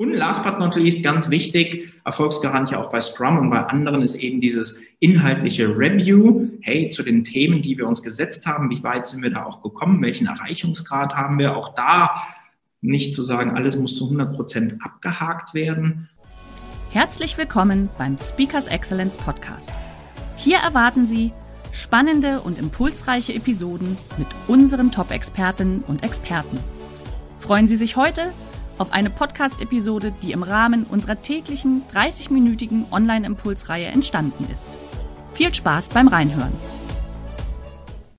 Und last but not least, ganz wichtig, Erfolgsgarant ja auch bei Scrum und bei anderen ist eben dieses inhaltliche Review. Hey, zu den Themen, die wir uns gesetzt haben, wie weit sind wir da auch gekommen? Welchen Erreichungsgrad haben wir? Auch da nicht zu sagen, alles muss zu 100 Prozent abgehakt werden. Herzlich willkommen beim Speakers Excellence Podcast. Hier erwarten Sie spannende und impulsreiche Episoden mit unseren Top-Expertinnen und Experten. Freuen Sie sich heute auf eine Podcast-Episode, die im Rahmen unserer täglichen 30-minütigen Online-Impulsreihe entstanden ist. Viel Spaß beim Reinhören.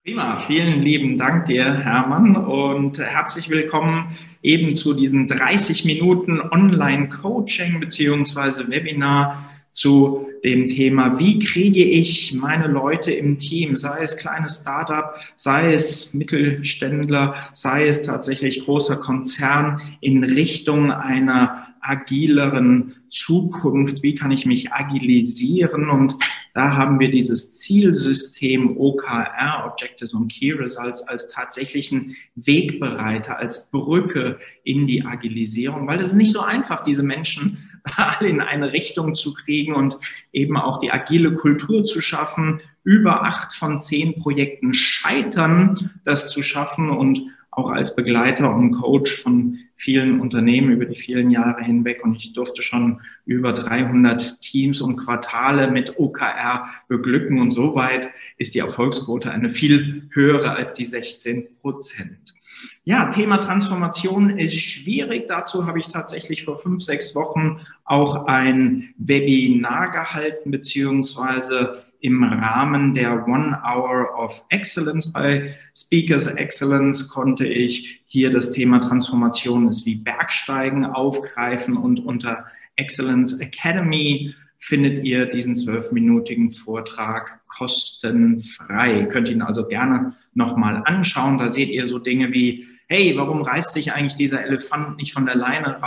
Prima, vielen lieben Dank dir, Hermann, und herzlich willkommen eben zu diesen 30 Minuten Online-Coaching beziehungsweise Webinar zu dem Thema, wie kriege ich meine Leute im Team, sei es kleines Startup, sei es Mittelständler, sei es tatsächlich großer Konzern, in Richtung einer agileren Zukunft, wie kann ich mich agilisieren? Und da haben wir dieses Zielsystem OKR, Objectives und Key Results, als tatsächlichen Wegbereiter, als Brücke in die Agilisierung, weil es ist nicht so einfach, diese Menschen alle in eine Richtung zu kriegen und eben auch die agile Kultur zu schaffen. Über acht von zehn Projekten scheitern, das zu schaffen und auch als Begleiter und Coach von vielen Unternehmen über die vielen Jahre hinweg und ich durfte schon über 300 Teams und Quartale mit OKR beglücken und soweit ist die Erfolgsquote eine viel höhere als die 16 Prozent. Ja, Thema Transformation ist schwierig. Dazu habe ich tatsächlich vor fünf, sechs Wochen auch ein Webinar gehalten, beziehungsweise im Rahmen der One Hour of Excellence bei Speakers Excellence konnte ich hier das Thema Transformation ist wie Bergsteigen aufgreifen und unter Excellence Academy findet ihr diesen zwölfminütigen Vortrag kostenfrei. Ihr könnt ihn also gerne nochmal anschauen. Da seht ihr so Dinge wie, hey, warum reißt sich eigentlich dieser Elefant nicht von der Leine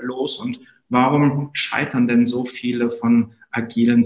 los und warum scheitern denn so viele von agilen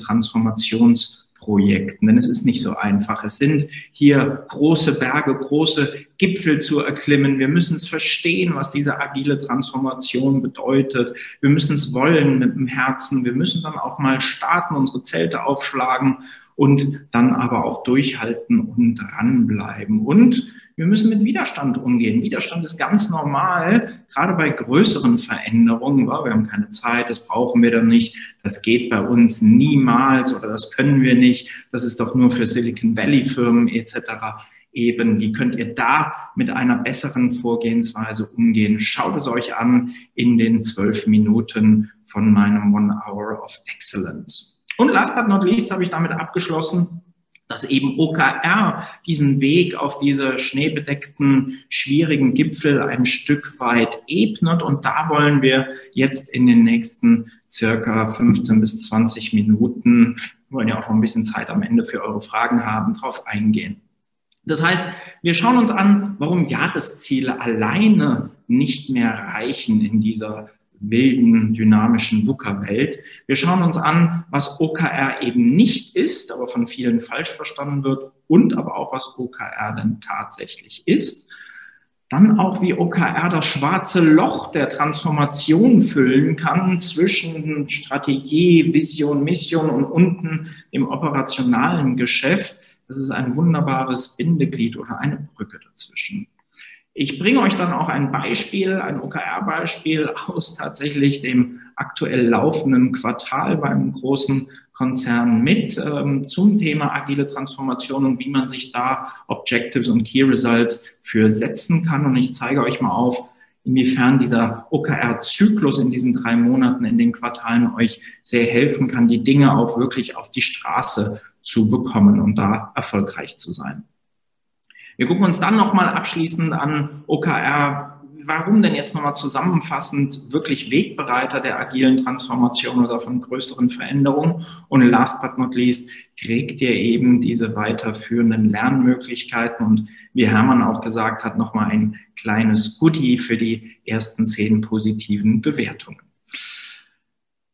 Transformationsprojekten? Denn es ist nicht so einfach. Es sind hier große Berge, große Gipfel zu erklimmen. Wir müssen es verstehen, was diese agile Transformation bedeutet. Wir müssen es wollen mit dem Herzen. Wir müssen dann auch mal starten, unsere Zelte aufschlagen und dann aber auch durchhalten und dranbleiben. Und wir müssen mit Widerstand umgehen. Widerstand ist ganz normal, gerade bei größeren Veränderungen. Wir haben keine Zeit, das brauchen wir dann nicht, das geht bei uns niemals oder das können wir nicht, das ist doch nur für Silicon Valley Firmen etc. Eben, wie könnt ihr da mit einer besseren Vorgehensweise umgehen? Schaut es euch an in den zwölf Minuten von meinem One Hour of Excellence. Und last but not least habe ich damit abgeschlossen, dass eben OKR diesen Weg auf diese schneebedeckten, schwierigen Gipfel ein Stück weit ebnet. Und da wollen wir jetzt in den nächsten circa 15 bis 20 Minuten, wollen ja auch noch ein bisschen Zeit am Ende für eure Fragen haben, drauf eingehen. Das heißt, wir schauen uns an, warum Jahresziele alleine nicht mehr reichen in dieser wilden, dynamischen VUCA-Welt. Wir schauen uns an, was OKR eben nicht ist, aber von vielen falsch verstanden wird und aber auch, was OKR denn tatsächlich ist. Dann auch, wie OKR das schwarze Loch der Transformation füllen kann zwischen Strategie, Vision, Mission und unten im operationalen Geschäft. Das ist ein wunderbares Bindeglied oder eine Brücke dazwischen. Ich bringe euch dann auch ein Beispiel, ein OKR-Beispiel aus tatsächlich dem aktuell laufenden Quartal beim großen Konzern mit ähm, zum Thema agile Transformation und wie man sich da Objectives und Key Results für setzen kann. Und ich zeige euch mal auf, inwiefern dieser OKR-Zyklus in diesen drei Monaten in den Quartalen euch sehr helfen kann, die Dinge auch wirklich auf die Straße zu bekommen und da erfolgreich zu sein. Wir gucken uns dann nochmal abschließend an OKR warum denn jetzt nochmal zusammenfassend wirklich Wegbereiter der agilen Transformation oder von größeren Veränderungen? Und last but not least kriegt ihr eben diese weiterführenden Lernmöglichkeiten und wie Hermann auch gesagt hat, nochmal ein kleines Goodie für die ersten zehn positiven Bewertungen.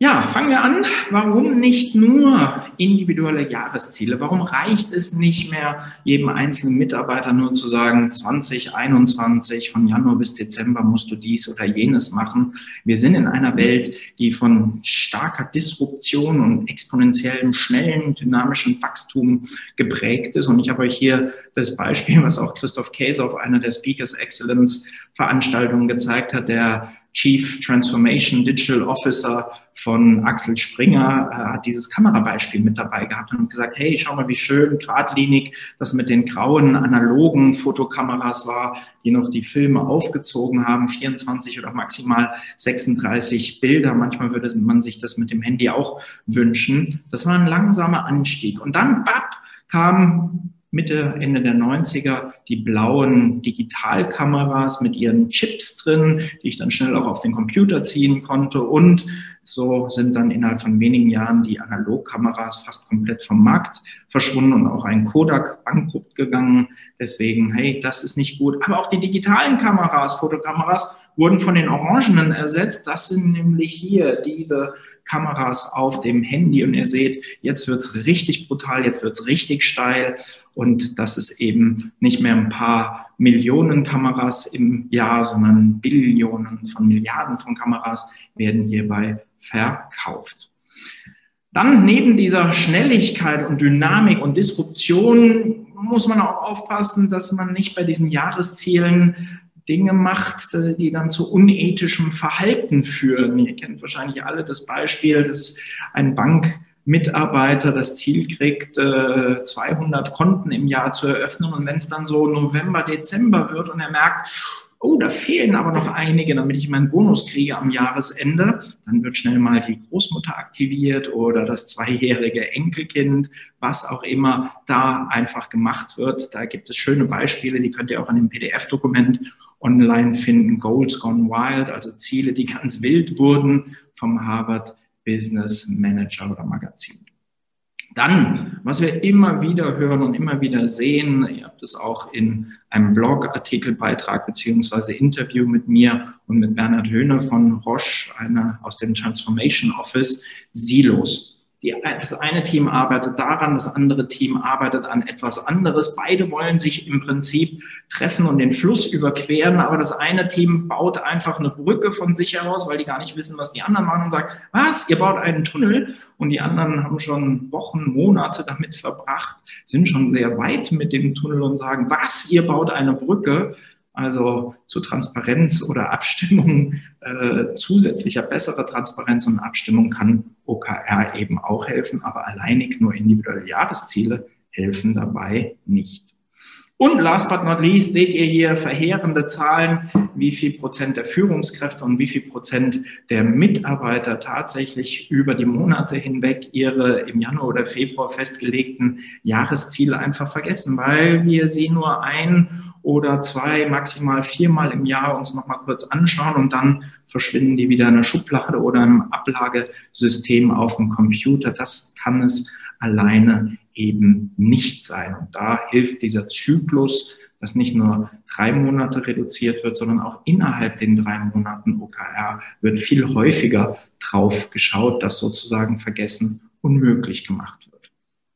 Ja, fangen wir an. Warum nicht nur individuelle Jahresziele? Warum reicht es nicht mehr, jedem einzelnen Mitarbeiter nur zu sagen, 2021 von Januar bis Dezember musst du dies oder jenes machen? Wir sind in einer Welt, die von starker Disruption und exponentiellem, schnellen, dynamischen Wachstum geprägt ist. Und ich habe euch hier das Beispiel, was auch Christoph Käse auf einer der Speakers Excellence Veranstaltungen gezeigt hat, der Chief Transformation Digital Officer von Axel Springer äh, hat dieses Kamerabeispiel mit dabei gehabt und gesagt, hey, schau mal, wie schön geradlinig das mit den grauen analogen Fotokameras war, die noch die Filme aufgezogen haben, 24 oder maximal 36 Bilder. Manchmal würde man sich das mit dem Handy auch wünschen. Das war ein langsamer Anstieg. Und dann, bap, kam Mitte, Ende der 90er die blauen Digitalkameras mit ihren Chips drin, die ich dann schnell auch auf den Computer ziehen konnte. Und so sind dann innerhalb von wenigen Jahren die Analogkameras fast komplett vom Markt verschwunden und auch ein Kodak bankrupt gegangen. Deswegen, hey, das ist nicht gut. Aber auch die digitalen Kameras, Fotokameras, wurden von den orangenen ersetzt. Das sind nämlich hier diese Kameras auf dem Handy. Und ihr seht, jetzt wird's richtig brutal, jetzt wird's richtig steil. Und das ist eben nicht mehr ein paar Millionen Kameras im Jahr, sondern Billionen von Milliarden von Kameras werden hierbei verkauft. Dann neben dieser Schnelligkeit und Dynamik und Disruption muss man auch aufpassen, dass man nicht bei diesen Jahreszielen Dinge macht, die dann zu unethischem Verhalten führen. Ihr kennt wahrscheinlich alle das Beispiel, dass ein Bank Mitarbeiter das Ziel kriegt, 200 äh, Konten im Jahr zu eröffnen. Und wenn es dann so November, Dezember wird und er merkt, oh, da fehlen aber noch einige, damit ich meinen Bonus kriege am Jahresende, dann wird schnell mal die Großmutter aktiviert oder das zweijährige Enkelkind, was auch immer da einfach gemacht wird. Da gibt es schöne Beispiele, die könnt ihr auch in dem PDF-Dokument online finden. Goals Gone Wild, also Ziele, die ganz wild wurden vom Harvard Business Manager oder Magazin. Dann, was wir immer wieder hören und immer wieder sehen, ihr habt es auch in einem Blog-Artikelbeitrag beziehungsweise Interview mit mir und mit Bernhard Höhner von Roche, einer aus dem Transformation Office, Silos. Die, das eine Team arbeitet daran, das andere Team arbeitet an etwas anderes. Beide wollen sich im Prinzip treffen und den Fluss überqueren, aber das eine Team baut einfach eine Brücke von sich heraus, weil die gar nicht wissen, was die anderen machen und sagt, was, ihr baut einen Tunnel? Und die anderen haben schon Wochen, Monate damit verbracht, sind schon sehr weit mit dem Tunnel und sagen, was, ihr baut eine Brücke? Also zu Transparenz oder Abstimmung, äh, zusätzlicher besserer Transparenz und Abstimmung kann OKR eben auch helfen, aber alleinig nur individuelle Jahresziele helfen dabei nicht. Und last but not least seht ihr hier verheerende Zahlen, wie viel Prozent der Führungskräfte und wie viel Prozent der Mitarbeiter tatsächlich über die Monate hinweg ihre im Januar oder Februar festgelegten Jahresziele einfach vergessen, weil wir sie nur ein oder zwei, maximal viermal im Jahr uns nochmal kurz anschauen und dann verschwinden die wieder in einer Schublade oder im Ablagesystem auf dem Computer. Das kann es alleine eben nicht sein. Und da hilft dieser Zyklus, dass nicht nur drei Monate reduziert wird, sondern auch innerhalb den drei Monaten OKR wird viel häufiger drauf geschaut, dass sozusagen vergessen unmöglich gemacht wird.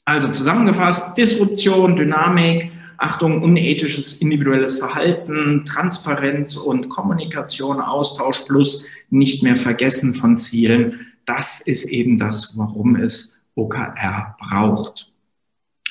Also zusammengefasst, Disruption, Dynamik, Achtung, unethisches individuelles Verhalten, Transparenz und Kommunikation, Austausch plus nicht mehr Vergessen von Zielen. Das ist eben das, warum es OKR braucht.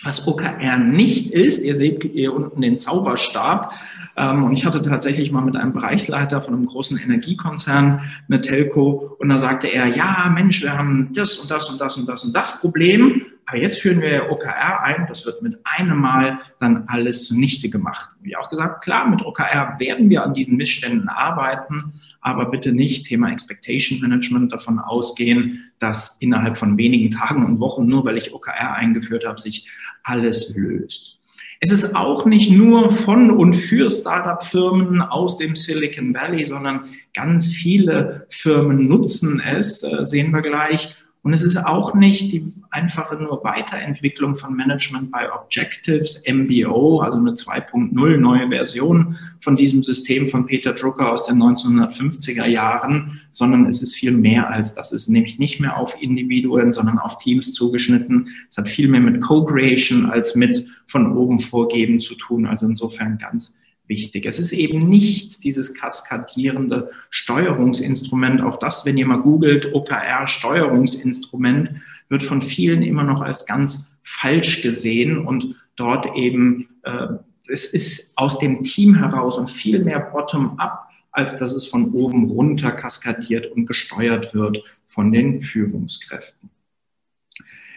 Was OKR nicht ist, ihr seht hier unten den Zauberstab. Ähm, und ich hatte tatsächlich mal mit einem Bereichsleiter von einem großen Energiekonzern eine Telco und da sagte er, ja, Mensch, wir haben das und das und das und das und das Problem. Aber jetzt führen wir OKR ein. Das wird mit einem Mal dann alles zunichte gemacht. Wie auch gesagt, klar, mit OKR werden wir an diesen Missständen arbeiten, aber bitte nicht Thema Expectation Management davon ausgehen, dass innerhalb von wenigen Tagen und Wochen, nur weil ich OKR eingeführt habe, sich alles löst. Es ist auch nicht nur von und für Startup-Firmen aus dem Silicon Valley, sondern ganz viele Firmen nutzen es, äh, sehen wir gleich. Und es ist auch nicht die einfache nur Weiterentwicklung von Management by Objectives, MBO, also eine 2.0 neue Version von diesem System von Peter Drucker aus den 1950er Jahren, sondern es ist viel mehr als das. Es ist nämlich nicht mehr auf Individuen, sondern auf Teams zugeschnitten. Es hat viel mehr mit Co-Creation als mit von oben vorgeben zu tun. Also insofern ganz wichtig. Es ist eben nicht dieses kaskadierende Steuerungsinstrument. Auch das, wenn ihr mal googelt, OKR Steuerungsinstrument, wird von vielen immer noch als ganz falsch gesehen und dort eben, äh, es ist aus dem Team heraus und viel mehr bottom-up, als dass es von oben runter kaskadiert und gesteuert wird von den Führungskräften.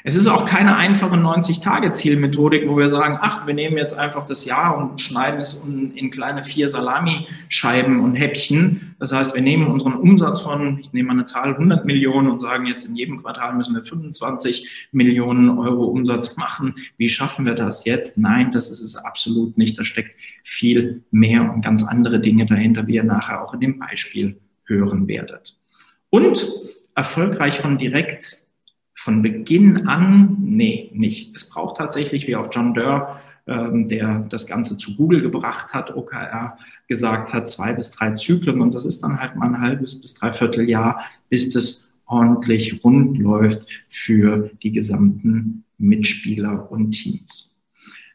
Es ist auch keine einfache 90-Tage-Zielmethodik, wo wir sagen, ach, wir nehmen jetzt einfach das Jahr und schneiden es in kleine vier Salamischeiben und Häppchen. Das heißt, wir nehmen unseren Umsatz von, ich nehme mal eine Zahl, 100 Millionen und sagen jetzt in jedem Quartal müssen wir 25 Millionen Euro Umsatz machen. Wie schaffen wir das jetzt? Nein, das ist es absolut nicht. Da steckt viel mehr und ganz andere Dinge dahinter, wie ihr nachher auch in dem Beispiel hören werdet. Und erfolgreich von direkt von Beginn an, nee, nicht. Es braucht tatsächlich, wie auch John Durr, ähm, der das Ganze zu Google gebracht hat, OKR, gesagt hat, zwei bis drei Zyklen. Und das ist dann halt mal ein halbes bis dreiviertel Jahr, bis das ordentlich rund läuft für die gesamten Mitspieler und Teams.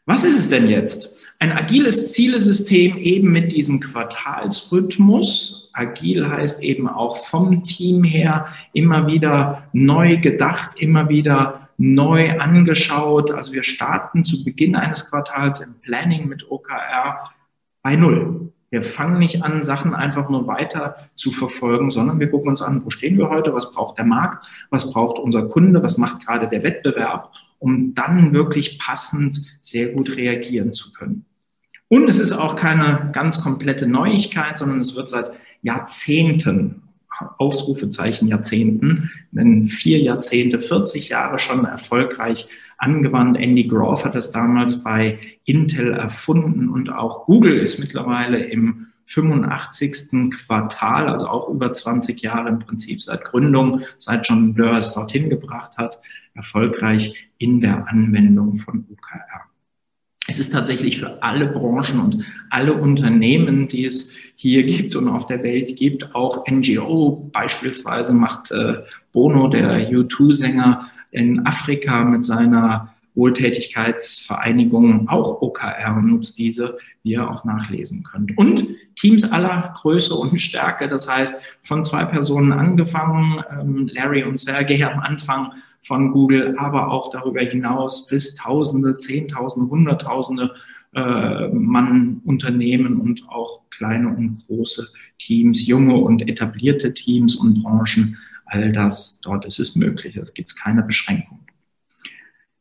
Was ist es denn jetzt? Ein agiles Zielesystem eben mit diesem Quartalsrhythmus. Agil heißt eben auch vom Team her immer wieder neu gedacht, immer wieder neu angeschaut. Also wir starten zu Beginn eines Quartals im Planning mit OKR bei Null. Wir fangen nicht an, Sachen einfach nur weiter zu verfolgen, sondern wir gucken uns an, wo stehen wir heute, was braucht der Markt, was braucht unser Kunde, was macht gerade der Wettbewerb, um dann wirklich passend sehr gut reagieren zu können. Und es ist auch keine ganz komplette Neuigkeit, sondern es wird seit Jahrzehnten, Ausrufezeichen Jahrzehnten, denn vier Jahrzehnte, 40 Jahre schon erfolgreich angewandt. Andy Grove hat das damals bei Intel erfunden und auch Google ist mittlerweile im 85. Quartal, also auch über 20 Jahre im Prinzip seit Gründung, seit John Blur es dorthin gebracht hat, erfolgreich in der Anwendung von OKR es ist tatsächlich für alle Branchen und alle Unternehmen, die es hier gibt und auf der Welt gibt, auch NGO beispielsweise macht äh, Bono, der U2-Sänger in Afrika mit seiner Wohltätigkeitsvereinigung auch OKR und nutzt diese, wie ihr auch nachlesen könnt. Und Teams aller Größe und Stärke, das heißt von zwei Personen angefangen, ähm, Larry und Sergey am Anfang von Google, aber auch darüber hinaus bis Tausende, Zehntausende, Hunderttausende äh, Mann Unternehmen und auch kleine und große Teams, junge und etablierte Teams und Branchen. All das, dort ist es möglich. Es gibt keine Beschränkungen.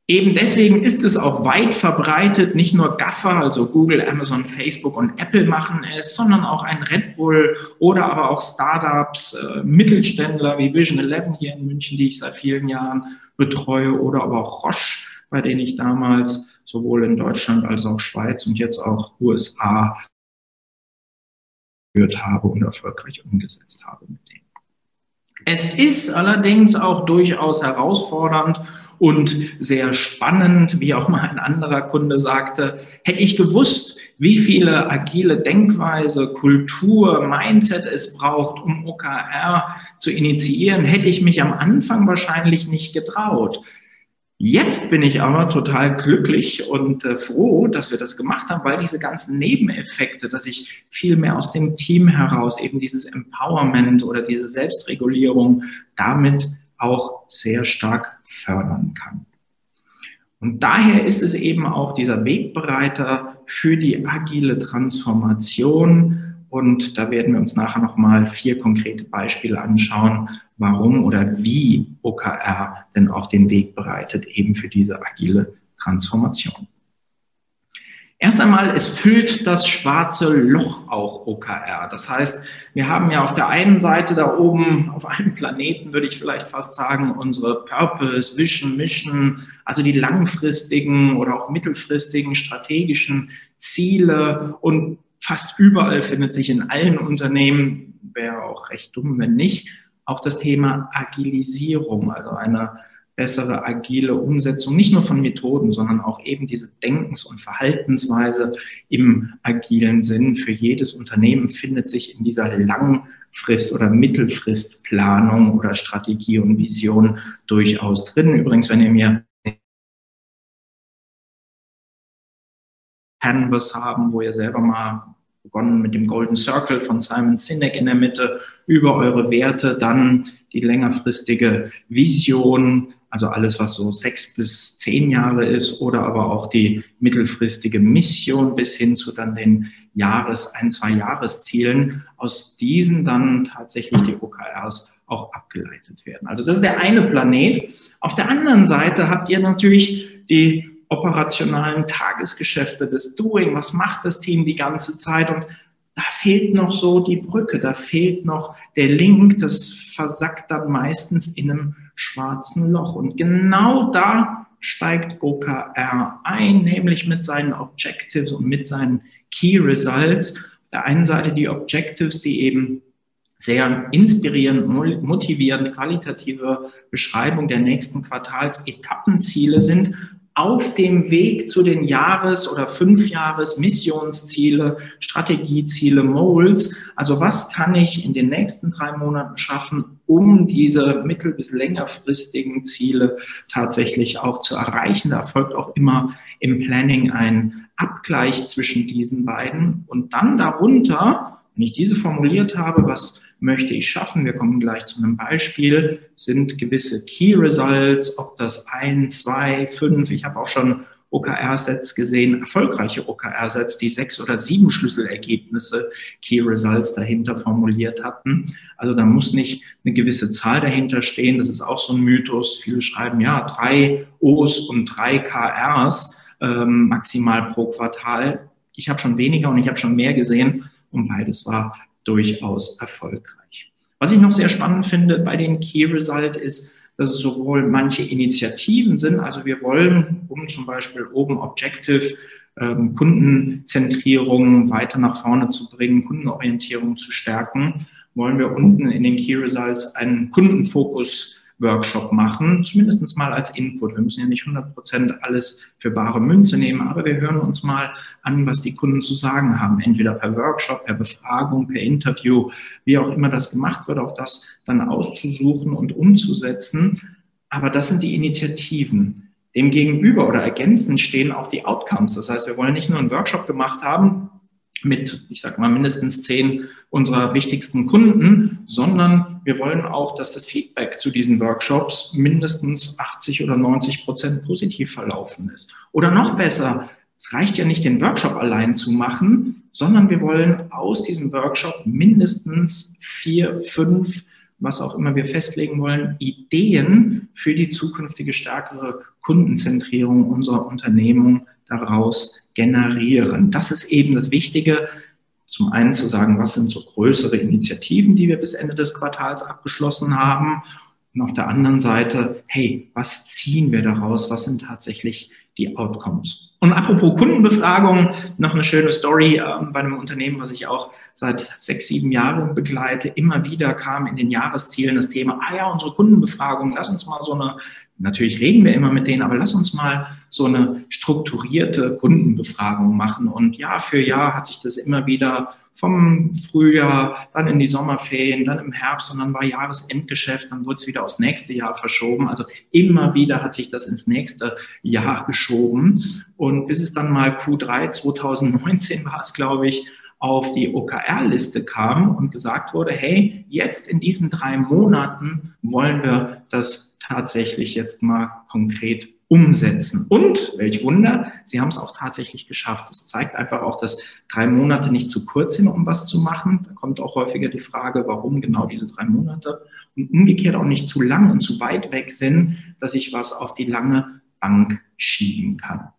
Eben deswegen ist es auch weit verbreitet, nicht nur Gaffer, also Google, Amazon, Facebook und Apple machen es, sondern auch ein Red Bull oder aber auch Startups, äh, Mittelständler wie Vision 11 hier in München, die ich seit vielen Jahren betreue, oder aber auch Roche, bei denen ich damals sowohl in Deutschland als auch Schweiz und jetzt auch USA geführt habe und erfolgreich umgesetzt habe mit denen. Es ist allerdings auch durchaus herausfordernd und sehr spannend, wie auch mal ein anderer Kunde sagte, hätte ich gewusst, wie viele agile Denkweise, Kultur, Mindset es braucht, um OKR zu initiieren, hätte ich mich am Anfang wahrscheinlich nicht getraut. Jetzt bin ich aber total glücklich und äh, froh, dass wir das gemacht haben, weil diese ganzen Nebeneffekte, dass ich viel mehr aus dem Team heraus eben dieses Empowerment oder diese Selbstregulierung damit auch sehr stark fördern kann. Und daher ist es eben auch dieser Wegbereiter für die agile Transformation. Und da werden wir uns nachher nochmal vier konkrete Beispiele anschauen, warum oder wie OKR denn auch den Weg bereitet, eben für diese agile Transformation. Erst einmal, es füllt das schwarze Loch auch OKR. Das heißt, wir haben ja auf der einen Seite da oben, auf einem Planeten würde ich vielleicht fast sagen, unsere Purpose, Vision, Mission, also die langfristigen oder auch mittelfristigen strategischen Ziele. Und fast überall findet sich in allen Unternehmen, wäre auch recht dumm, wenn nicht, auch das Thema Agilisierung, also eine bessere agile Umsetzung, nicht nur von Methoden, sondern auch eben diese Denkens- und Verhaltensweise im agilen Sinn für jedes Unternehmen findet sich in dieser Langfrist- oder Mittelfristplanung oder Strategie und Vision durchaus drin. Übrigens, wenn ihr mir Canvas haben, wo ihr selber mal begonnen mit dem Golden Circle von Simon Sinek in der Mitte über eure Werte, dann die längerfristige Vision, also alles, was so sechs bis zehn Jahre ist, oder aber auch die mittelfristige Mission bis hin zu dann den Jahres-, ein, zwei Jahreszielen, aus diesen dann tatsächlich die OKRs auch abgeleitet werden. Also das ist der eine Planet. Auf der anderen Seite habt ihr natürlich die operationalen Tagesgeschäfte, des Doing. Was macht das Team die ganze Zeit? Und da fehlt noch so die Brücke, da fehlt noch der Link, das versackt dann meistens in einem schwarzen Loch. Und genau da steigt OKR ein, nämlich mit seinen Objectives und mit seinen Key Results. Auf der einen Seite die Objectives, die eben sehr inspirierend, motivierend, qualitative Beschreibung der nächsten Quartalsetappenziele sind auf dem Weg zu den Jahres- oder Fünfjahres-Missionsziele, Strategieziele, Moles. Also was kann ich in den nächsten drei Monaten schaffen, um diese mittel- bis längerfristigen Ziele tatsächlich auch zu erreichen? Da erfolgt auch immer im Planning ein Abgleich zwischen diesen beiden. Und dann darunter, wenn ich diese formuliert habe, was möchte ich schaffen? Wir kommen gleich zu einem Beispiel. Sind gewisse Key Results, ob das ein, zwei, fünf, ich habe auch schon OKR-Sets gesehen, erfolgreiche OKR-Sets, die sechs oder sieben Schlüsselergebnisse, Key Results dahinter formuliert hatten. Also da muss nicht eine gewisse Zahl dahinter stehen. Das ist auch so ein Mythos. Viele schreiben, ja, drei O's und drei KRs ähm, maximal pro Quartal. Ich habe schon weniger und ich habe schon mehr gesehen und beides war durchaus erfolgreich. Was ich noch sehr spannend finde bei den Key Result ist, dass es sowohl manche Initiativen sind, also wir wollen, um zum Beispiel oben Objective, ähm, Kundenzentrierung weiter nach vorne zu bringen, Kundenorientierung zu stärken, wollen wir unten in den Key Results einen Kundenfokus Workshop machen, zumindest mal als Input. Wir müssen ja nicht 100 Prozent alles für bare Münze nehmen, aber wir hören uns mal an, was die Kunden zu sagen haben, entweder per Workshop, per Befragung, per Interview, wie auch immer das gemacht wird, auch das dann auszusuchen und umzusetzen. Aber das sind die Initiativen. Dem gegenüber oder ergänzend stehen auch die Outcomes. Das heißt, wir wollen nicht nur einen Workshop gemacht haben, mit, ich sage mal, mindestens zehn unserer wichtigsten Kunden, sondern wir wollen auch, dass das Feedback zu diesen Workshops mindestens 80 oder 90 Prozent positiv verlaufen ist. Oder noch besser, es reicht ja nicht, den Workshop allein zu machen, sondern wir wollen aus diesem Workshop mindestens vier, fünf, was auch immer wir festlegen wollen, Ideen für die zukünftige stärkere Kundenzentrierung unserer Unternehmung daraus generieren. Das ist eben das Wichtige. Zum einen zu sagen, was sind so größere Initiativen, die wir bis Ende des Quartals abgeschlossen haben. Und auf der anderen Seite, hey, was ziehen wir daraus? Was sind tatsächlich die Outcomes? Und apropos Kundenbefragung, noch eine schöne Story äh, bei einem Unternehmen, was ich auch seit sechs, sieben Jahren begleite. Immer wieder kam in den Jahreszielen das Thema, ah ja, unsere Kundenbefragung, lass uns mal so eine Natürlich reden wir immer mit denen, aber lass uns mal so eine strukturierte Kundenbefragung machen. Und Jahr für Jahr hat sich das immer wieder vom Frühjahr, dann in die Sommerferien, dann im Herbst und dann war Jahresendgeschäft, dann wurde es wieder aufs nächste Jahr verschoben. Also immer wieder hat sich das ins nächste Jahr geschoben. Und bis es dann mal Q3 2019 war es, glaube ich, auf die OKR-Liste kam und gesagt wurde, hey, jetzt in diesen drei Monaten wollen wir das tatsächlich jetzt mal konkret umsetzen. Und, welch Wunder, sie haben es auch tatsächlich geschafft. Es zeigt einfach auch, dass drei Monate nicht zu kurz sind, um was zu machen. Da kommt auch häufiger die Frage, warum genau diese drei Monate. Und umgekehrt auch nicht zu lang und zu weit weg sind, dass ich was auf die lange Bank schieben kann.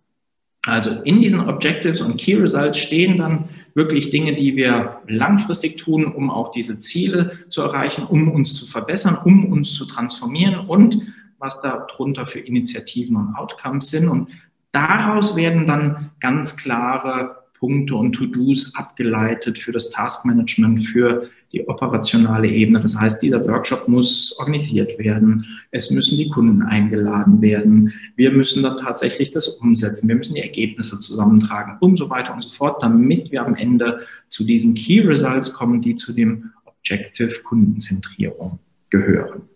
Also in diesen Objectives und Key Results stehen dann wirklich Dinge, die wir langfristig tun, um auch diese Ziele zu erreichen, um uns zu verbessern, um uns zu transformieren und was darunter für Initiativen und Outcomes sind. Und daraus werden dann ganz klare Punkte und To-Dos abgeleitet für das Taskmanagement, für die operationale Ebene. Das heißt, dieser Workshop muss organisiert werden. Es müssen die Kunden eingeladen werden. Wir müssen dann tatsächlich das umsetzen. Wir müssen die Ergebnisse zusammentragen und so weiter und so fort, damit wir am Ende zu diesen Key Results kommen, die zu dem Objective Kundenzentrierung gehören.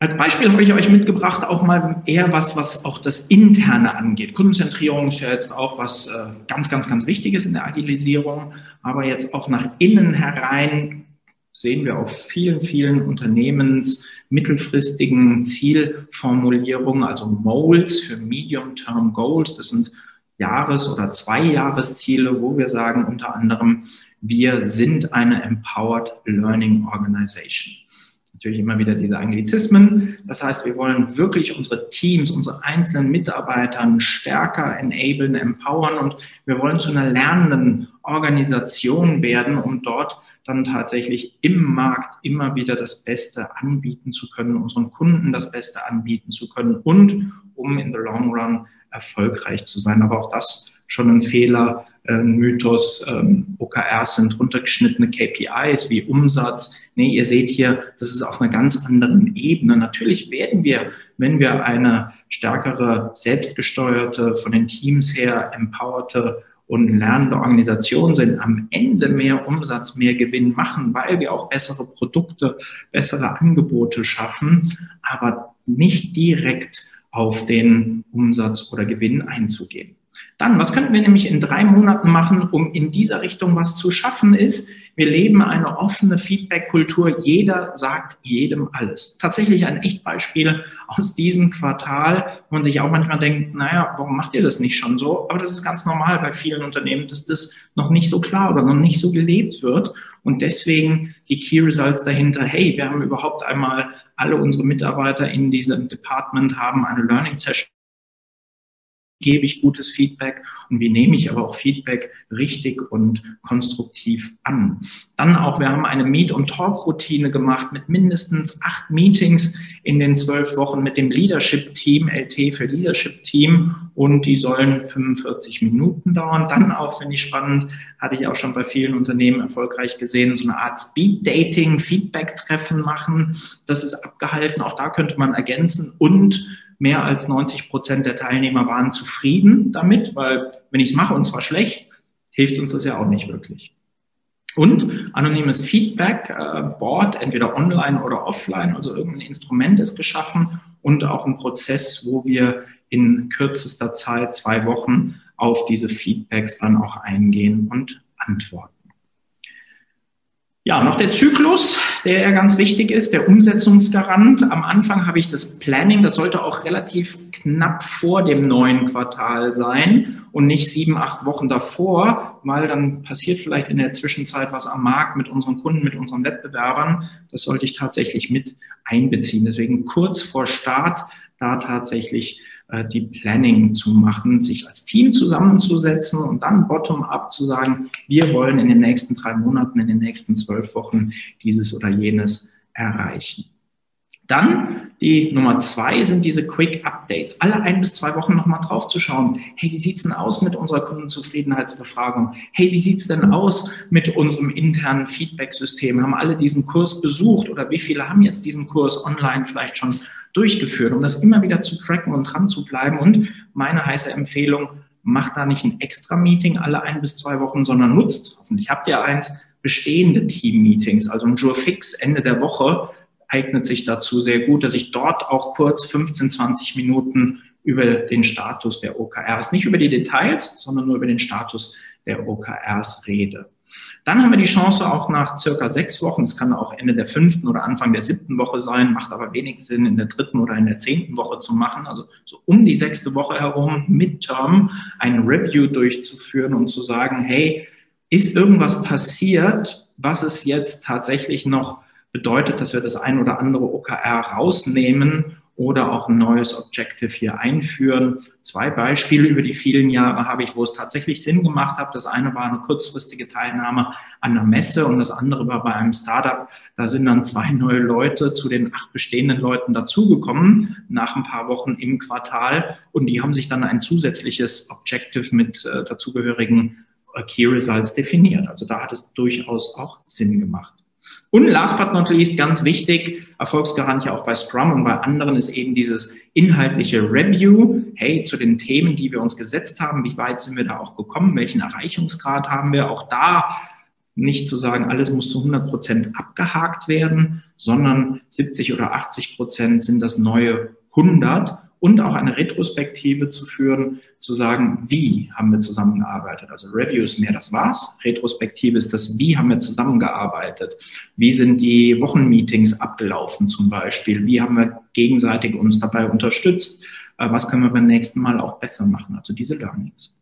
Als Beispiel habe ich euch mitgebracht auch mal eher was, was auch das Interne angeht. Kundenzentrierung ist ja jetzt auch was äh, ganz, ganz, ganz Wichtiges in der Agilisierung. Aber jetzt auch nach innen herein sehen wir auf vielen, vielen Unternehmens mittelfristigen Zielformulierungen, also MOLs für Medium-Term Goals. Das sind Jahres- oder Zweijahresziele, wo wir sagen unter anderem, wir sind eine Empowered Learning Organization natürlich immer wieder diese Anglizismen. Das heißt, wir wollen wirklich unsere Teams, unsere einzelnen Mitarbeitern stärker enablen, empowern und wir wollen zu einer lernenden Organisation werden, um dort dann tatsächlich im Markt immer wieder das Beste anbieten zu können, unseren Kunden das Beste anbieten zu können und um in the long run erfolgreich zu sein. Aber auch das schon ein Fehler, äh, Mythos, ähm, OKRs sind runtergeschnittene KPIs wie Umsatz. Nee, ihr seht hier, das ist auf einer ganz anderen Ebene. Natürlich werden wir, wenn wir eine stärkere, selbstgesteuerte, von den Teams her empowerte und lernende Organisation sind, am Ende mehr Umsatz, mehr Gewinn machen, weil wir auch bessere Produkte, bessere Angebote schaffen, aber nicht direkt auf den Umsatz oder Gewinn einzugehen. Dann, was könnten wir nämlich in drei Monaten machen, um in dieser Richtung was zu schaffen, ist, wir leben eine offene Feedback-Kultur. Jeder sagt jedem alles. Tatsächlich ein Echtbeispiel aus diesem Quartal, wo man sich auch manchmal denkt, naja, warum macht ihr das nicht schon so? Aber das ist ganz normal bei vielen Unternehmen, dass das noch nicht so klar oder noch nicht so gelebt wird. Und deswegen die Key Results dahinter, hey, wir haben überhaupt einmal alle unsere Mitarbeiter in diesem Department haben eine Learning Session gebe ich gutes Feedback und wie nehme ich aber auch Feedback richtig und konstruktiv an. Dann auch, wir haben eine Meet- und Talk-Routine gemacht mit mindestens acht Meetings in den zwölf Wochen mit dem Leadership-Team, LT für Leadership-Team und die sollen 45 Minuten dauern. Dann auch, finde ich spannend, hatte ich auch schon bei vielen Unternehmen erfolgreich gesehen, so eine Art Speed-Dating, Feedback-Treffen machen. Das ist abgehalten, auch da könnte man ergänzen und mehr als 90 Prozent der Teilnehmer waren zufrieden damit, weil wenn ich es mache und zwar schlecht, hilft uns das ja auch nicht wirklich. Und anonymes Feedback, äh, Board, entweder online oder offline, also irgendein Instrument ist geschaffen und auch ein Prozess, wo wir in kürzester Zeit, zwei Wochen, auf diese Feedbacks dann auch eingehen und antworten. Ja, noch der Zyklus, der ja ganz wichtig ist, der Umsetzungsgarant. Am Anfang habe ich das Planning, das sollte auch relativ knapp vor dem neuen Quartal sein und nicht sieben, acht Wochen davor, weil dann passiert vielleicht in der Zwischenzeit was am Markt mit unseren Kunden, mit unseren Wettbewerbern. Das sollte ich tatsächlich mit einbeziehen. Deswegen kurz vor Start da tatsächlich äh, die Planning zu machen, sich als Team zusammenzusetzen und dann bottom-up zu sagen, wir wollen in den nächsten drei Monaten, in den nächsten zwölf Wochen dieses oder jenes erreichen. Dann die Nummer zwei sind diese Quick Updates. Alle ein bis zwei Wochen nochmal drauf zu schauen. Hey, wie sieht's denn aus mit unserer Kundenzufriedenheitsbefragung? Hey, wie sieht's denn aus mit unserem internen Feedback-System? Haben alle diesen Kurs besucht oder wie viele haben jetzt diesen Kurs online vielleicht schon durchgeführt, um das immer wieder zu tracken und dran zu bleiben? Und meine heiße Empfehlung, macht da nicht ein extra Meeting alle ein bis zwei Wochen, sondern nutzt, hoffentlich habt ihr eins, bestehende Team-Meetings, also ein Jour fix Ende der Woche, eignet sich dazu sehr gut, dass ich dort auch kurz 15, 20 Minuten über den Status der OKRs, nicht über die Details, sondern nur über den Status der OKRs rede. Dann haben wir die Chance auch nach circa sechs Wochen, es kann auch Ende der fünften oder Anfang der siebten Woche sein, macht aber wenig Sinn, in der dritten oder in der zehnten Woche zu machen, also so um die sechste Woche herum, Midterm, ein Review durchzuführen und zu sagen, hey, ist irgendwas passiert, was es jetzt tatsächlich noch bedeutet, dass wir das ein oder andere OKR rausnehmen oder auch ein neues Objective hier einführen. Zwei Beispiele über die vielen Jahre habe ich, wo es tatsächlich Sinn gemacht hat. Das eine war eine kurzfristige Teilnahme an einer Messe und das andere war bei einem Startup. Da sind dann zwei neue Leute zu den acht bestehenden Leuten dazugekommen nach ein paar Wochen im Quartal und die haben sich dann ein zusätzliches Objective mit äh, dazugehörigen Key Results definiert. Also da hat es durchaus auch Sinn gemacht. Und last but not least, ganz wichtig, Erfolgsgarant ja auch bei Scrum und bei anderen ist eben dieses inhaltliche Review. Hey, zu den Themen, die wir uns gesetzt haben, wie weit sind wir da auch gekommen? Welchen Erreichungsgrad haben wir? Auch da nicht zu sagen, alles muss zu 100 Prozent abgehakt werden, sondern 70 oder 80 Prozent sind das neue 100 und auch eine Retrospektive zu führen, zu sagen, wie haben wir zusammengearbeitet. Also Review ist mehr das Was, Retrospektive ist das Wie haben wir zusammengearbeitet. Wie sind die Wochenmeetings abgelaufen zum Beispiel? Wie haben wir gegenseitig uns dabei unterstützt? Äh, was können wir beim nächsten Mal auch besser machen? Also diese Learnings.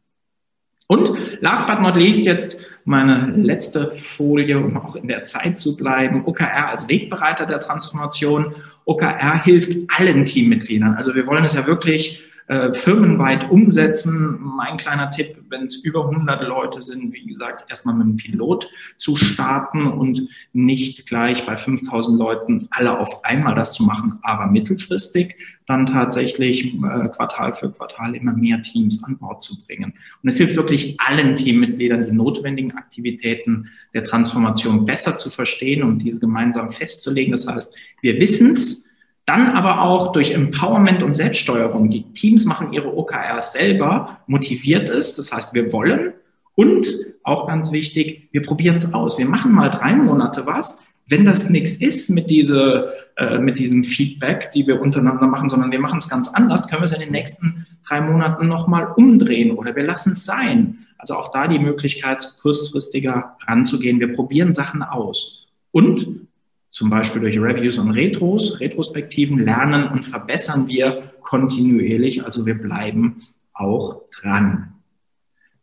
Und last but not least jetzt meine letzte Folie, um auch in der Zeit zu bleiben. OKR als Wegbereiter der Transformation. OKR hilft allen Teammitgliedern. Also wir wollen es ja wirklich äh, firmenweit umsetzen. Mein kleiner Tipp, wenn es über 100 Leute sind, wie gesagt, erstmal mit einem Pilot zu starten und nicht gleich bei 5000 Leuten alle auf einmal das zu machen, aber mittelfristig dann tatsächlich äh, Quartal für Quartal immer mehr Teams an Bord zu bringen. Und es hilft wirklich allen Teammitgliedern, die notwendigen Aktivitäten der Transformation besser zu verstehen und diese gemeinsam festzulegen. Das heißt, wir wissen es, dann aber auch durch Empowerment und Selbststeuerung. Die Teams machen ihre OKRs selber, motiviert es. Das heißt, wir wollen und auch ganz wichtig, wir probieren es aus. Wir machen mal drei Monate was. Wenn das nichts ist mit, diese, äh, mit diesem Feedback, die wir untereinander machen, sondern wir machen es ganz anders, können wir es in den nächsten drei Monaten nochmal umdrehen oder wir lassen es sein. Also auch da die Möglichkeit, kurzfristiger ranzugehen. Wir probieren Sachen aus. Und zum Beispiel durch Reviews und Retros, Retrospektiven, lernen und verbessern wir kontinuierlich. Also wir bleiben auch dran.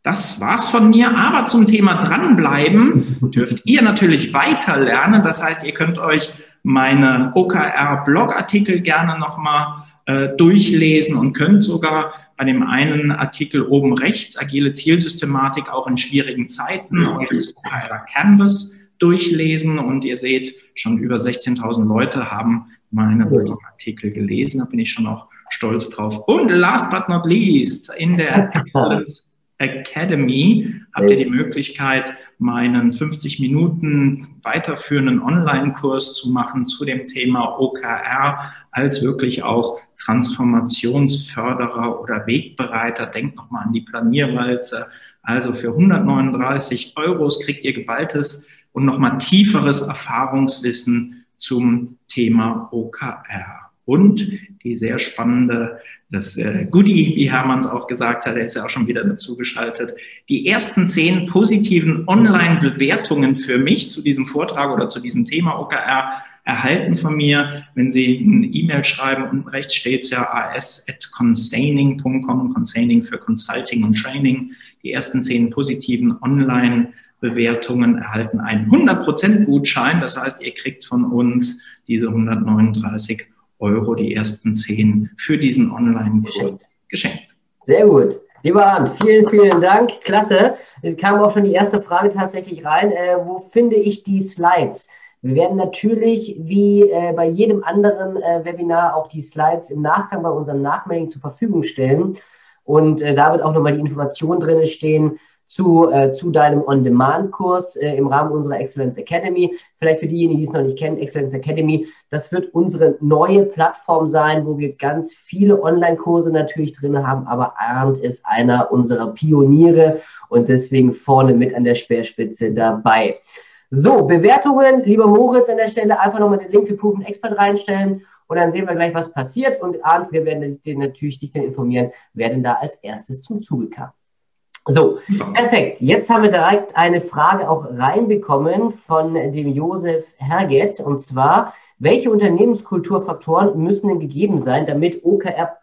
Das war's von mir. Aber zum Thema dranbleiben dürft ihr natürlich weiter lernen. Das heißt, ihr könnt euch meine OKR-Blogartikel gerne nochmal äh, durchlesen und könnt sogar bei dem einen Artikel oben rechts, agile Zielsystematik, auch in schwierigen Zeiten, euch das OKR Canvas durchlesen und ihr seht, schon über 16.000 Leute haben meine Artikel gelesen. Da bin ich schon auch stolz drauf. Und last but not least, in der Excellence Academy habt ihr die Möglichkeit, meinen 50 Minuten weiterführenden Online-Kurs zu machen zu dem Thema OKR als wirklich auch Transformationsförderer oder Wegbereiter. Denkt nochmal an die Planierwalze. Also für 139 Euro kriegt ihr geballtes und nochmal tieferes Erfahrungswissen zum Thema OKR. Und die sehr spannende, das äh, Goodie, wie Hermanns auch gesagt hat, er ist ja auch schon wieder dazu geschaltet, die ersten zehn positiven Online-Bewertungen für mich zu diesem Vortrag oder zu diesem Thema OKR erhalten von mir. Wenn Sie eine E-Mail schreiben, unten rechts steht es ja as.consaining.com, Consaining für Consulting und Training. Die ersten zehn positiven Online-Bewertungen Bewertungen erhalten einen 100% Gutschein. Das heißt, ihr kriegt von uns diese 139 Euro, die ersten 10 für diesen Online-Kurs geschenkt. Sehr gut. Lieber Arndt, vielen, vielen Dank. Klasse. Es kam auch schon die erste Frage tatsächlich rein. Äh, wo finde ich die Slides? Wir werden natürlich wie äh, bei jedem anderen äh, Webinar auch die Slides im Nachgang bei unserem Nachmailing zur Verfügung stellen. Und äh, da wird auch nochmal die Information drin stehen, zu, äh, zu deinem On-Demand-Kurs äh, im Rahmen unserer Excellence Academy. Vielleicht für diejenigen, die es noch nicht kennen, Excellence Academy, das wird unsere neue Plattform sein, wo wir ganz viele Online-Kurse natürlich drin haben, aber Arndt ist einer unserer Pioniere und deswegen vorne mit an der Speerspitze dabei. So, Bewertungen, lieber Moritz an der Stelle, einfach nochmal den Link für Proven Expert reinstellen und dann sehen wir gleich, was passiert. Und Arndt, wir werden dich natürlich dich dann informieren, wer denn da als erstes zum Zuge kam. So, perfekt. Jetzt haben wir direkt eine Frage auch reinbekommen von dem Josef Herget. Und zwar, welche Unternehmenskulturfaktoren müssen denn gegeben sein, damit OKR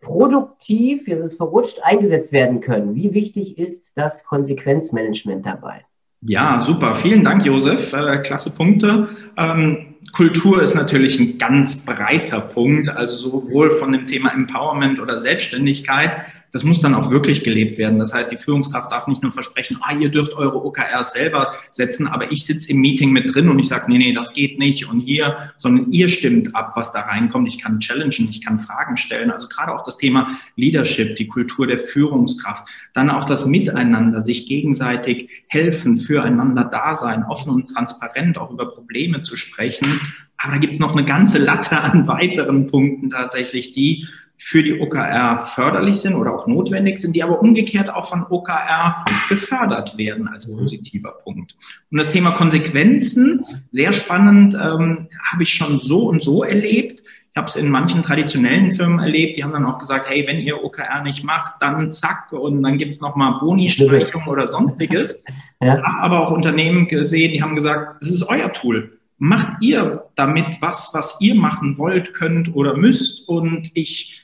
produktiv, jetzt ist verrutscht, eingesetzt werden können? Wie wichtig ist das Konsequenzmanagement dabei? Ja, super. Vielen Dank, Josef. Äh, klasse Punkte. Ähm, Kultur ist natürlich ein ganz breiter Punkt, also sowohl von dem Thema Empowerment oder Selbstständigkeit das muss dann auch wirklich gelebt werden. Das heißt, die Führungskraft darf nicht nur versprechen, ah, ihr dürft eure OKRs selber setzen, aber ich sitze im Meeting mit drin und ich sage, nee, nee, das geht nicht und hier, sondern ihr stimmt ab, was da reinkommt. Ich kann challengen, ich kann Fragen stellen. Also gerade auch das Thema Leadership, die Kultur der Führungskraft, dann auch das Miteinander, sich gegenseitig helfen, füreinander da sein, offen und transparent auch über Probleme zu sprechen. Aber da gibt es noch eine ganze Latte an weiteren Punkten tatsächlich, die für die OKR förderlich sind oder auch notwendig sind, die aber umgekehrt auch von OKR gefördert werden als mhm. positiver Punkt. Und das Thema Konsequenzen, sehr spannend, ähm, habe ich schon so und so erlebt. Ich habe es in manchen traditionellen Firmen erlebt, die haben dann auch gesagt, hey, wenn ihr OKR nicht macht, dann zack und dann gibt es nochmal Boni-Streichung oder sonstiges. Ja. Habe aber auch Unternehmen gesehen, die haben gesagt, es ist euer Tool. Macht ihr damit was, was ihr machen wollt, könnt oder müsst und ich ich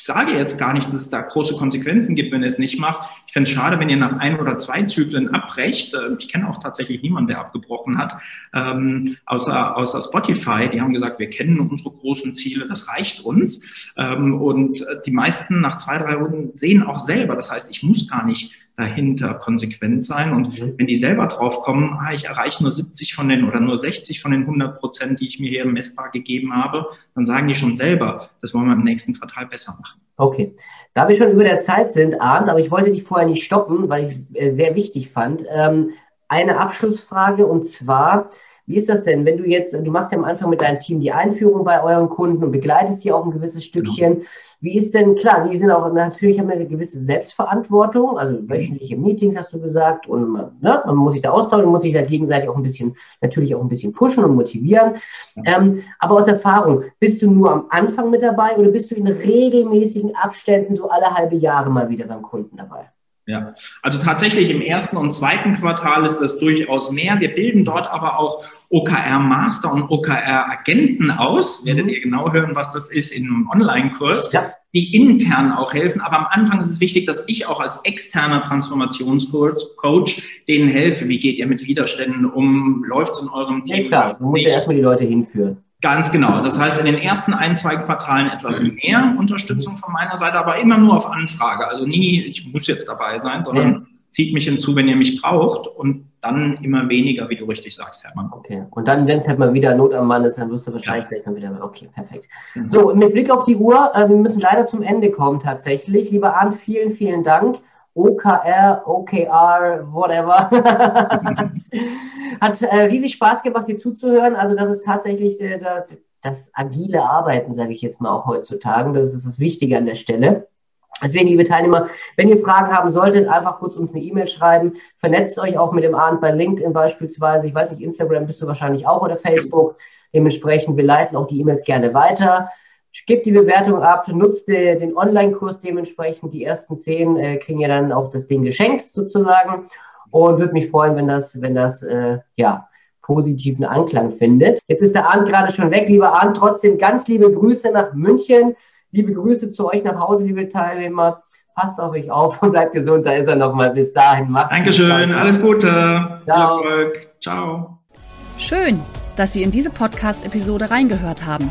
sage jetzt gar nicht, dass es da große Konsequenzen gibt, wenn ihr es nicht macht. Ich fände es schade, wenn ihr nach ein oder zwei Zyklen abbrecht. Ähm, ich kenne auch tatsächlich niemanden, der abgebrochen hat, ähm, außer, außer Spotify. Die haben gesagt, wir kennen unsere großen Ziele, das reicht uns. Ähm, und äh, die meisten nach zwei, drei Runden sehen auch selber. Das heißt, ich muss gar nicht dahinter konsequent sein. Und mhm. wenn die selber drauf kommen, ah, ich erreiche nur 70 von den oder nur 60 von den 100 Prozent, die ich mir hier messbar gegeben habe, dann sagen die schon selber, das wollen wir im nächsten Quartal besser machen. Okay. Da wir schon über der Zeit sind, Arndt, aber ich wollte dich vorher nicht stoppen, weil ich es äh, sehr wichtig fand. Ähm, eine Abschlussfrage und zwar, wie ist das denn, wenn du jetzt, du machst ja am Anfang mit deinem Team die Einführung bei euren Kunden und begleitest sie auch ein gewisses Stückchen. Genau. Wie ist denn, klar, die sind auch, natürlich haben eine gewisse Selbstverantwortung, also wöchentliche Meetings hast du gesagt und ne, man muss sich da austauschen, muss sich da gegenseitig auch ein bisschen, natürlich auch ein bisschen pushen und motivieren. Ja. Ähm, aber aus Erfahrung, bist du nur am Anfang mit dabei oder bist du in regelmäßigen Abständen so alle halbe Jahre mal wieder beim Kunden dabei? Ja, also tatsächlich im ersten und zweiten Quartal ist das durchaus mehr. Wir bilden dort aber auch OKR-Master und OKR-Agenten aus. Mhm. Werdet ihr genau hören, was das ist in einem Online-Kurs, ja. die intern auch helfen. Aber am Anfang ist es wichtig, dass ich auch als externer Transformationscoach denen helfe. Wie geht ihr mit Widerständen um? Läuft es in eurem Team? Ja, klar, du musst ja erstmal die Leute hinführen. Ganz genau. Das heißt, in den ersten ein, zwei Quartalen etwas mehr Unterstützung von meiner Seite, aber immer nur auf Anfrage. Also nie, ich muss jetzt dabei sein, sondern ja. zieht mich hinzu, wenn ihr mich braucht und dann immer weniger, wie du richtig sagst, Hermann. Okay. Und dann, wenn es halt mal wieder Not am Mann ist, dann wirst du wahrscheinlich ja. vielleicht mal wieder. Okay, perfekt. So, mit Blick auf die Uhr, äh, wir müssen leider zum Ende kommen tatsächlich. Lieber Arndt, vielen, vielen Dank. OKR, OKR, whatever. Hat äh, riesig Spaß gemacht, dir zuzuhören. Also das ist tatsächlich äh, das agile Arbeiten, sage ich jetzt mal auch heutzutage. Das ist das Wichtige an der Stelle. Deswegen, liebe Teilnehmer, wenn ihr Fragen haben solltet, einfach kurz uns eine E-Mail schreiben. Vernetzt euch auch mit dem Abend bei LinkedIn beispielsweise. Ich weiß nicht, Instagram bist du wahrscheinlich auch oder Facebook. Dementsprechend, wir leiten auch die E-Mails gerne weiter. Gebt die Bewertung ab, nutzt den Online-Kurs dementsprechend. Die ersten zehn äh, kriegen ja dann auch das Ding geschenkt sozusagen. Und würde mich freuen, wenn das, wenn das äh, ja, positiven Anklang findet. Jetzt ist der Arndt gerade schon weg. Lieber Arndt, trotzdem ganz liebe Grüße nach München. Liebe Grüße zu euch nach Hause, liebe Teilnehmer. Passt auf euch auf und bleibt gesund. Da ist er nochmal. Bis dahin. Macht's Dankeschön. Alles Gute. Ciao. Viel Erfolg. Ciao. Schön, dass Sie in diese Podcast-Episode reingehört haben.